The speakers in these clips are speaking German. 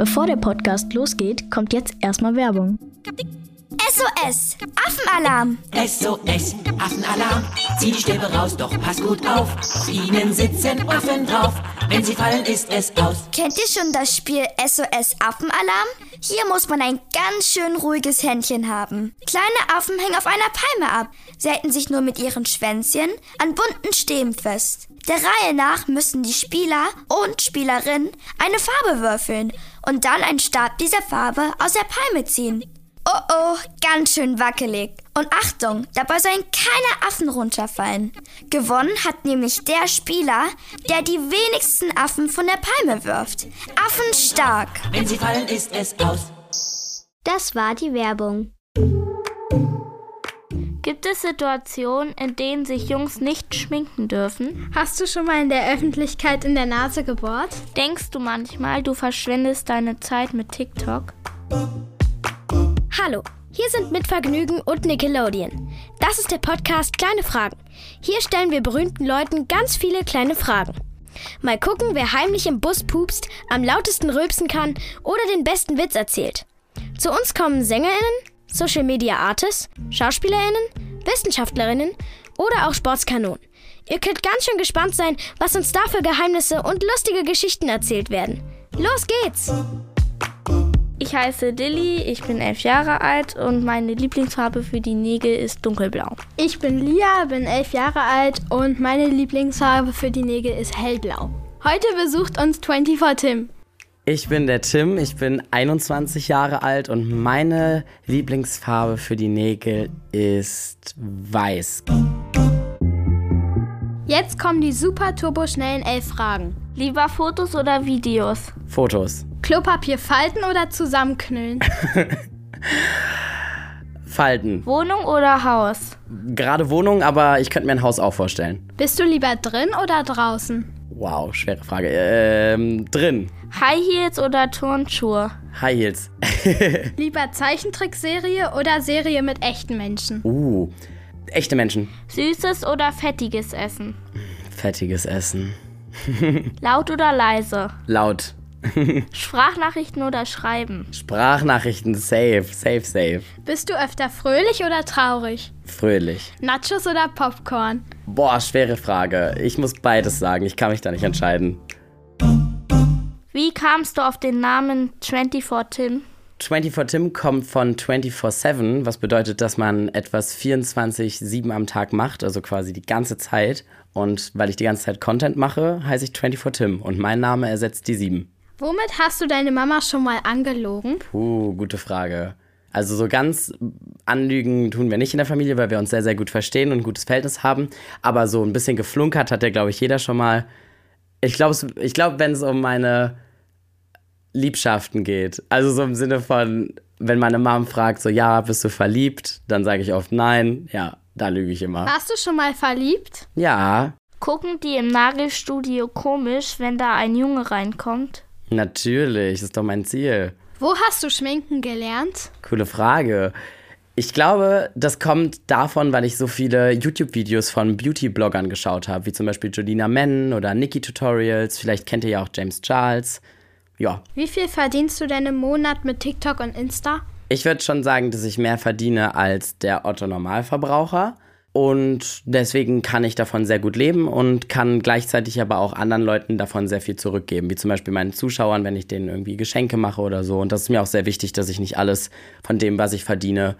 Bevor der Podcast losgeht, kommt jetzt erstmal Werbung. SOS, Affenalarm. SOS, Affenalarm. Zieh die Stäbe raus, doch pass gut auf. Auf ihnen sitzen Affen drauf. Wenn sie fallen, ist es aus. Kennt ihr schon das Spiel SOS Affenalarm? Hier muss man ein ganz schön ruhiges Händchen haben. Kleine Affen hängen auf einer Palme ab. Sie halten sich nur mit ihren Schwänzchen an bunten Stäben fest. Der Reihe nach müssen die Spieler und Spielerinnen eine Farbe würfeln und dann einen Stab dieser Farbe aus der Palme ziehen. Oh oh, ganz schön wackelig. Und Achtung, dabei sollen keine Affen runterfallen. Gewonnen hat nämlich der Spieler, der die wenigsten Affen von der Palme wirft. Affen stark. Wenn sie fallen, ist es aus. Das war die Werbung. Gibt es Situationen, in denen sich Jungs nicht schminken dürfen? Hast du schon mal in der Öffentlichkeit in der Nase gebohrt? Denkst du manchmal, du verschwendest deine Zeit mit TikTok? Hallo, hier sind Mitvergnügen und Nickelodeon. Das ist der Podcast Kleine Fragen. Hier stellen wir berühmten Leuten ganz viele kleine Fragen. Mal gucken, wer heimlich im Bus pupst, am lautesten rülpsen kann oder den besten Witz erzählt. Zu uns kommen SängerInnen, Social Media Artists, SchauspielerInnen, Wissenschaftlerinnen oder auch Sportskanonen. Ihr könnt ganz schön gespannt sein, was uns da für Geheimnisse und lustige Geschichten erzählt werden. Los geht's! Ich heiße Dilly, ich bin elf Jahre alt und meine Lieblingsfarbe für die Nägel ist dunkelblau. Ich bin Lia, bin elf Jahre alt und meine Lieblingsfarbe für die Nägel ist hellblau. Heute besucht uns 24 Tim. Ich bin der Tim, ich bin 21 Jahre alt und meine Lieblingsfarbe für die Nägel ist weiß. Jetzt kommen die super turboschnellen elf Fragen. Lieber Fotos oder Videos? Fotos. Klopapier falten oder zusammenknüllen? Falten. Wohnung oder Haus? Gerade Wohnung, aber ich könnte mir ein Haus auch vorstellen. Bist du lieber drin oder draußen? Wow, schwere Frage. Ähm, drin. High Heels oder Turnschuhe? High Heels. Lieber Zeichentrickserie oder Serie mit echten Menschen? uh, echte Menschen. Süßes oder fettiges Essen? Fettiges Essen. Laut oder leise? Laut. Sprachnachrichten oder Schreiben? Sprachnachrichten safe, safe, safe. Bist du öfter fröhlich oder traurig? Fröhlich. Nachos oder Popcorn? Boah, schwere Frage. Ich muss beides sagen. Ich kann mich da nicht entscheiden. Wie kamst du auf den Namen 24 Tim? 24 Tim kommt von 24-7, was bedeutet, dass man etwas 24-7 am Tag macht, also quasi die ganze Zeit. Und weil ich die ganze Zeit Content mache, heiße ich 24 Tim und mein Name ersetzt die 7. Womit hast du deine Mama schon mal angelogen? Puh, gute Frage. Also so ganz anlügen tun wir nicht in der Familie, weil wir uns sehr, sehr gut verstehen und ein gutes Verhältnis haben. Aber so ein bisschen geflunkert hat der, glaube ich, jeder schon mal. Ich glaube, ich glaub, wenn es um meine Liebschaften geht, also so im Sinne von, wenn meine Mom fragt, so, ja, bist du verliebt? Dann sage ich oft nein. Ja, da lüge ich immer. Warst du schon mal verliebt? Ja, Gucken die im Nagelstudio komisch, wenn da ein Junge reinkommt? natürlich, ist doch mein Ziel. Wo hast du Schminken gelernt? Coole Frage. Ich glaube, das kommt davon, weil ich so viele YouTube-Videos von Beauty-Bloggern geschaut habe, wie zum Beispiel Jolina Men oder Nikki Tutorials. Vielleicht kennt ihr ja auch James Charles. Ja, Wie viel verdienst du denn im Monat mit TikTok und Insta? ich würde schon sagen, dass ich mehr verdiene als der Otto-Normalverbraucher. Und deswegen kann ich davon sehr gut leben und kann gleichzeitig aber auch anderen Leuten davon sehr viel zurückgeben, wie zum Beispiel meinen Zuschauern, wenn ich denen irgendwie Geschenke mache oder so. Und das ist mir auch sehr wichtig, dass ich nicht alles von dem, was ich verdiene,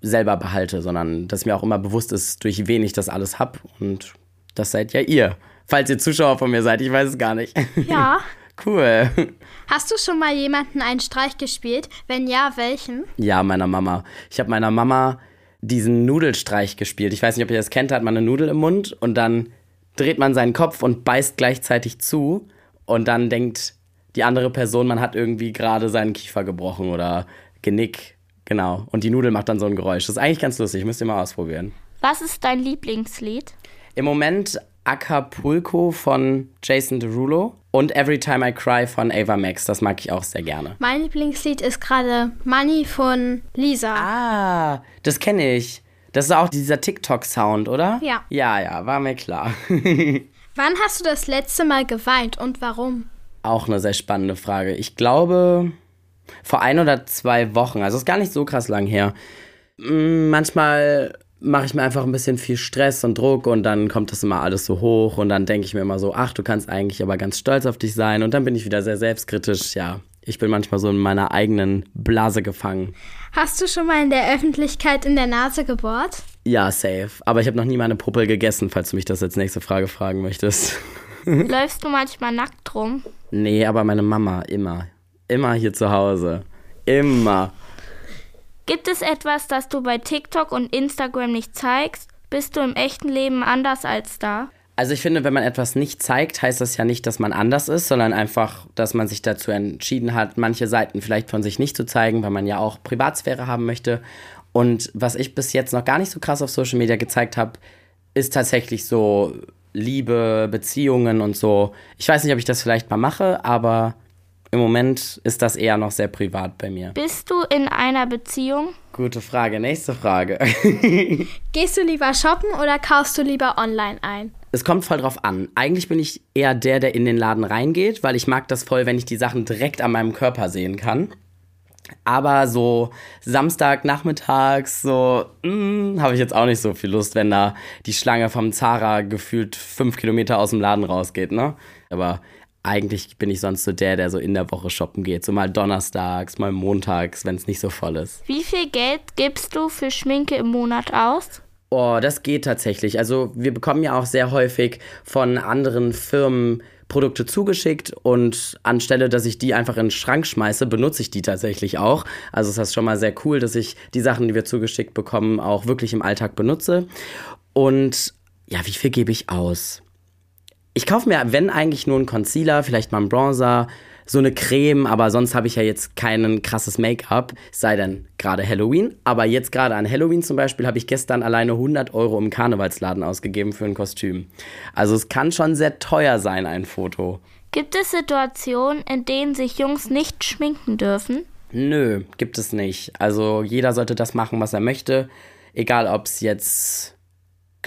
selber behalte, sondern dass mir auch immer bewusst ist, durch wen ich das alles hab. Und das seid ja ihr. Falls ihr Zuschauer von mir seid, ich weiß es gar nicht. Ja. cool. Hast du schon mal jemanden einen Streich gespielt? Wenn ja, welchen? Ja, meiner Mama. Ich habe meiner Mama diesen Nudelstreich gespielt. Ich weiß nicht, ob ihr das kennt, da hat man eine Nudel im Mund und dann dreht man seinen Kopf und beißt gleichzeitig zu und dann denkt die andere Person, man hat irgendwie gerade seinen Kiefer gebrochen oder Genick. Genau. Und die Nudel macht dann so ein Geräusch. Das ist eigentlich ganz lustig, müsst ihr mal ausprobieren. Was ist dein Lieblingslied? Im Moment Acapulco von Jason Derulo und Every Time I Cry von Ava Max. Das mag ich auch sehr gerne. Mein Lieblingslied ist gerade Money von Lisa. Ah, das kenne ich. Das ist auch dieser TikTok-Sound, oder? Ja. Ja, ja, war mir klar. Wann hast du das letzte Mal geweint und warum? auch eine sehr spannende Frage. Ich glaube, vor ein oder zwei Wochen, also ist gar nicht so krass lang her. Mm, manchmal mache ich mir einfach ein bisschen viel Stress und Druck und dann kommt das immer alles so hoch und dann denke ich mir immer so, ach, du kannst eigentlich aber ganz stolz auf dich sein und dann bin ich wieder sehr selbstkritisch, ja. Ich bin manchmal so in meiner eigenen Blase gefangen. Hast du schon mal in der Öffentlichkeit in der Nase gebohrt? Ja, safe. Aber ich habe noch nie meine Puppel gegessen, falls du mich das als nächste Frage fragen möchtest. Läufst du manchmal nackt rum? Nee, aber meine Mama immer. Immer hier zu Hause. Immer. Gibt es etwas, das du bei TikTok und Instagram nicht zeigst? Bist du im echten Leben anders als da? Also ich finde, wenn man etwas nicht zeigt, heißt das ja nicht, dass man anders ist, sondern einfach, dass man sich dazu entschieden hat, manche Seiten vielleicht von sich nicht zu zeigen, weil man ja auch Privatsphäre haben möchte. Und was ich bis jetzt noch gar nicht so krass auf Social Media gezeigt habe, ist tatsächlich so Liebe, Beziehungen und so. Ich weiß nicht, ob ich das vielleicht mal mache, aber im Moment ist das eher noch sehr privat bei mir. Bist du in einer Beziehung? Gute Frage. Nächste Frage. Gehst du lieber shoppen oder kaufst du lieber online ein? Es kommt voll drauf an. Eigentlich bin ich eher der, der in den Laden reingeht, weil ich mag das voll, wenn ich die Sachen direkt an meinem Körper sehen kann. Aber so Samstagnachmittags, so mm, habe ich jetzt auch nicht so viel Lust, wenn da die Schlange vom Zara gefühlt fünf Kilometer aus dem Laden rausgeht, ne? Aber eigentlich bin ich sonst so der, der so in der Woche shoppen geht. So mal donnerstags, mal montags, wenn es nicht so voll ist. Wie viel Geld gibst du für Schminke im Monat aus? Oh, das geht tatsächlich. Also wir bekommen ja auch sehr häufig von anderen Firmen Produkte zugeschickt und anstelle, dass ich die einfach in den Schrank schmeiße, benutze ich die tatsächlich auch. Also ist das schon mal sehr cool, dass ich die Sachen, die wir zugeschickt bekommen, auch wirklich im Alltag benutze. Und ja, wie viel gebe ich aus? Ich kaufe mir, wenn eigentlich nur einen Concealer, vielleicht mal einen Bronzer, so eine Creme, aber sonst habe ich ja jetzt kein krasses Make-up, sei denn gerade Halloween. Aber jetzt gerade an Halloween zum Beispiel habe ich gestern alleine 100 Euro im Karnevalsladen ausgegeben für ein Kostüm. Also es kann schon sehr teuer sein, ein Foto. Gibt es Situationen, in denen sich Jungs nicht schminken dürfen? Nö, gibt es nicht. Also jeder sollte das machen, was er möchte. Egal, ob es jetzt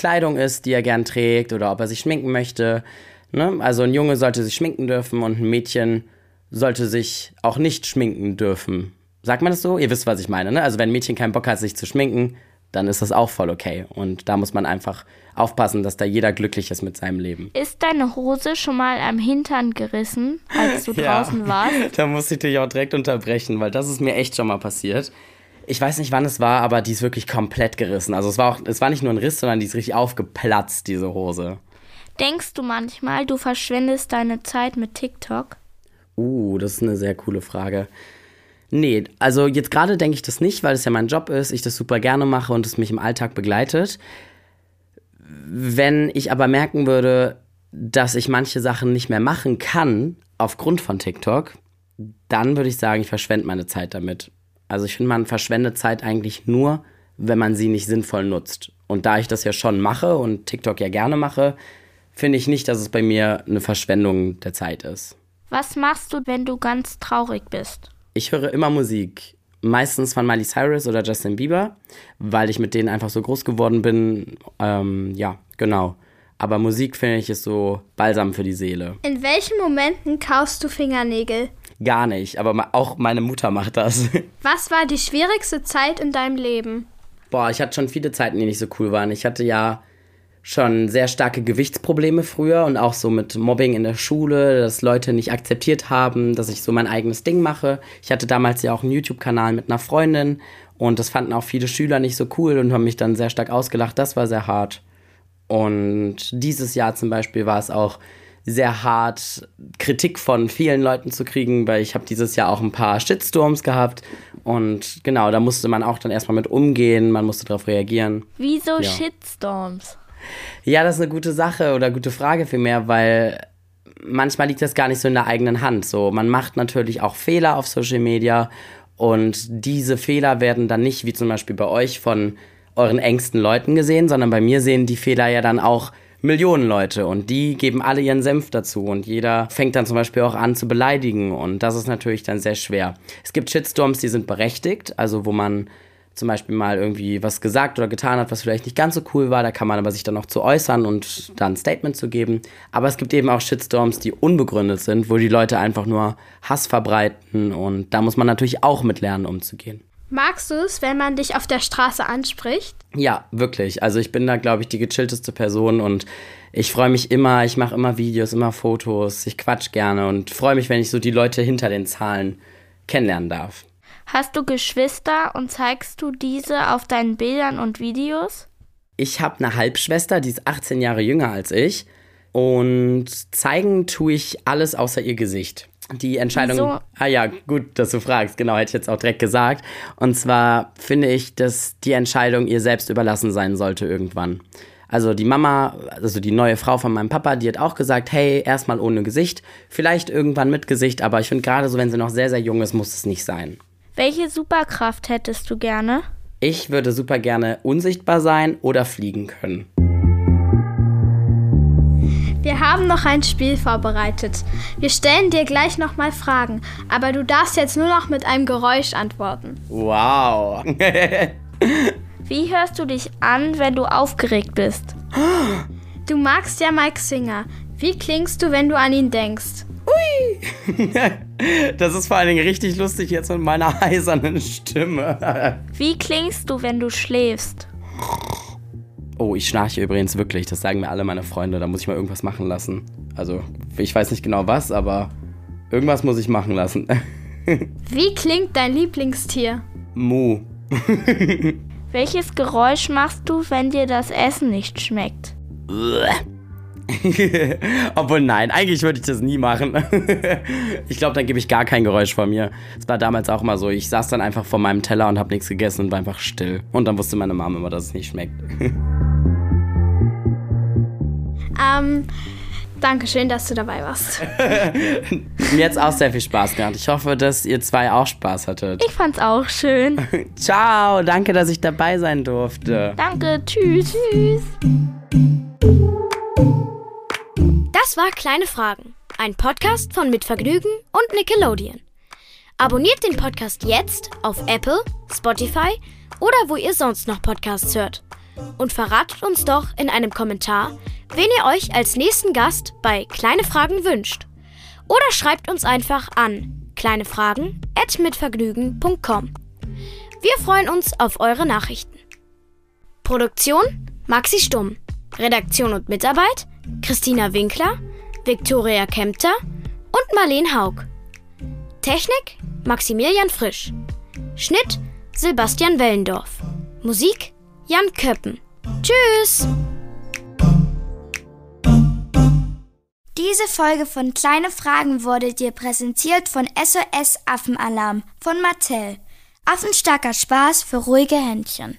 Kleidung ist, die er gern trägt oder ob er sich schminken möchte. Ne? Also ein Junge sollte sich schminken dürfen und ein Mädchen sollte sich auch nicht schminken dürfen. Sagt man das so? Ihr wisst, was ich meine. Ne? Also wenn ein Mädchen keinen Bock hat, sich zu schminken, dann ist das auch voll okay. Und da muss man einfach aufpassen, dass da jeder glücklich ist mit seinem Leben. Ist deine Hose schon mal am Hintern gerissen, als du Ja. draußen warst? Da muss ich dich auch direkt unterbrechen, weil das ist mir echt schon mal passiert. Ich weiß nicht, wann es war, aber die ist wirklich komplett gerissen. Also es war auch, es war nicht nur ein Riss, sondern die ist richtig aufgeplatzt, diese Hose. Denkst du manchmal, du verschwendest deine Zeit mit TikTok? Uh, das ist eine sehr coole Frage. Nee, also jetzt gerade denke ich das nicht, weil es ja mein Job ist, ich das super gerne mache und es mich im Alltag begleitet. Wenn ich aber merken würde, dass ich manche Sachen nicht mehr machen kann aufgrund von TikTok, dann würde ich sagen, ich verschwende meine Zeit damit. Also ich finde, man verschwendet Zeit eigentlich nur, wenn man sie nicht sinnvoll nutzt. Und da ich das ja schon mache und TikTok ja gerne mache, finde ich nicht, dass es bei mir eine Verschwendung der Zeit ist. Was machst du, wenn du ganz traurig bist? Ich höre immer Musik. Meistens von Miley Cyrus oder Justin Bieber, weil ich mit denen einfach so groß geworden bin. Ähm, ja, genau. Aber Musik finde ich ist so balsam für die Seele. In welchen Momenten kaufst du Fingernägel? Gar nicht, aber auch meine Mutter macht das. Was war die schwierigste Zeit in deinem Leben? Boah, ich hatte schon viele Zeiten, die nicht so cool waren. Ich hatte ja schon sehr starke Gewichtsprobleme früher und auch so mit Mobbing in der Schule, dass Leute nicht akzeptiert haben, dass ich so mein eigenes Ding mache. Ich hatte damals ja auch einen YouTube-Kanal mit einer Freundin und das fanden auch viele Schüler nicht so cool und haben mich dann sehr stark ausgelacht. Das war sehr hart. Und dieses Jahr zum Beispiel war es auch sehr hart, Kritik von vielen Leuten zu kriegen, weil ich habe dieses Jahr auch ein paar Shitstorms gehabt. Und genau, da musste man auch dann erstmal mit umgehen, man musste darauf reagieren. Wieso Ja. Shitstorms? Ja, das ist eine gute Sache oder gute Frage vielmehr, weil manchmal liegt das gar nicht so in der eigenen Hand. So, man macht natürlich auch Fehler auf Social Media und diese Fehler werden dann nicht, wie zum Beispiel bei euch, von euren engsten Leuten gesehen, sondern bei mir sehen die Fehler ja dann auch Millionen Leute und die geben alle ihren Senf dazu und jeder fängt dann zum Beispiel auch an zu beleidigen und das ist natürlich dann sehr schwer. Es gibt Shitstorms, die sind berechtigt, also wo man zum Beispiel mal irgendwie was gesagt oder getan hat, was vielleicht nicht ganz so cool war. Da kann man aber sich dann noch zu äußern und dann ein Statement zu geben. Aber es gibt eben auch Shitstorms, die unbegründet sind, wo die Leute einfach nur Hass verbreiten und da muss man natürlich auch mit lernen, umzugehen. Magst du es, wenn man dich auf der Straße anspricht? Ja, wirklich. Also ich bin da, glaube ich, die gechillteste Person und ich freue mich immer, ich mache immer Videos, immer Fotos, ich quatsch gerne und freue mich, wenn ich so die Leute hinter den Zahlen kennenlernen darf. Hast du Geschwister und zeigst du diese auf deinen Bildern und Videos? Ich habe eine Halbschwester, die ist 18 Jahre jünger als ich und zeigen tue ich alles außer ihr Gesicht die Entscheidung. Wieso? Ah ja, gut, dass du fragst. Genau, hätte ich jetzt auch direkt gesagt. Und zwar finde ich, dass die Entscheidung ihr selbst überlassen sein sollte irgendwann. Also die Mama, also die neue Frau von meinem Papa, die hat auch gesagt, hey, erstmal ohne Gesicht, vielleicht irgendwann mit Gesicht, aber ich finde gerade so, wenn sie noch sehr, sehr jung ist, muss es nicht sein. Welche Superkraft hättest du gerne? Ich würde super gerne unsichtbar sein oder fliegen können. Haben noch ein Spiel vorbereitet. Wir stellen dir gleich nochmal Fragen, aber du darfst jetzt nur noch mit einem Geräusch antworten. Wow. Wie hörst du dich an, wenn du aufgeregt bist? Du magst ja Mike Singer. Wie klingst du, wenn du an ihn denkst? Ui. Das ist vor allen Dingen richtig lustig jetzt mit meiner heisernen Stimme. Wie klingst du, wenn du schläfst? Oh, ich schnarche übrigens wirklich. Das sagen mir alle meine Freunde. Da muss ich mal irgendwas machen lassen. Also, ich weiß nicht genau was, aber irgendwas muss ich machen lassen. Wie klingt dein Lieblingstier? Mu. Welches Geräusch machst du, wenn dir das Essen nicht schmeckt? Obwohl nein, eigentlich würde ich das nie machen. ich glaube, dann gebe ich gar kein Geräusch von mir. Es war damals auch mal so. Ich saß dann einfach vor meinem Teller und habe nichts gegessen und war einfach still. Und dann wusste meine Mama immer, dass es nicht schmeckt. Ähm, danke schön, dass du dabei warst. Mir hat es auch sehr viel Spaß gemacht. Ich hoffe, dass ihr zwei auch Spaß hattet. Ich fand's auch schön. Ciao, danke, dass ich dabei sein durfte. Danke, tschüss. Tschüss. Das war Kleine Fragen, ein Podcast von Mitvergnügen und Nickelodeon. Abonniert den Podcast jetzt auf Apple, Spotify oder wo ihr sonst noch Podcasts hört. Und verratet uns doch in einem Kommentar, wen ihr euch als nächsten Gast bei Kleine Fragen wünscht. Oder schreibt uns einfach an kleinefragen.mitvergnügen.com. Wir freuen uns auf eure Nachrichten. Produktion Maxi Stumm. Redaktion und Mitarbeit Christina Winkler, Viktoria Kempter und Marleen Haug. Technik Maximilian Frisch. Schnitt Sebastian Wellendorf. Musik Jan Köppen. Tschüss! Diese Folge von Kleine Fragen wurde dir präsentiert von SOS Affenalarm von Mattel. Affenstarker Spaß für ruhige Händchen.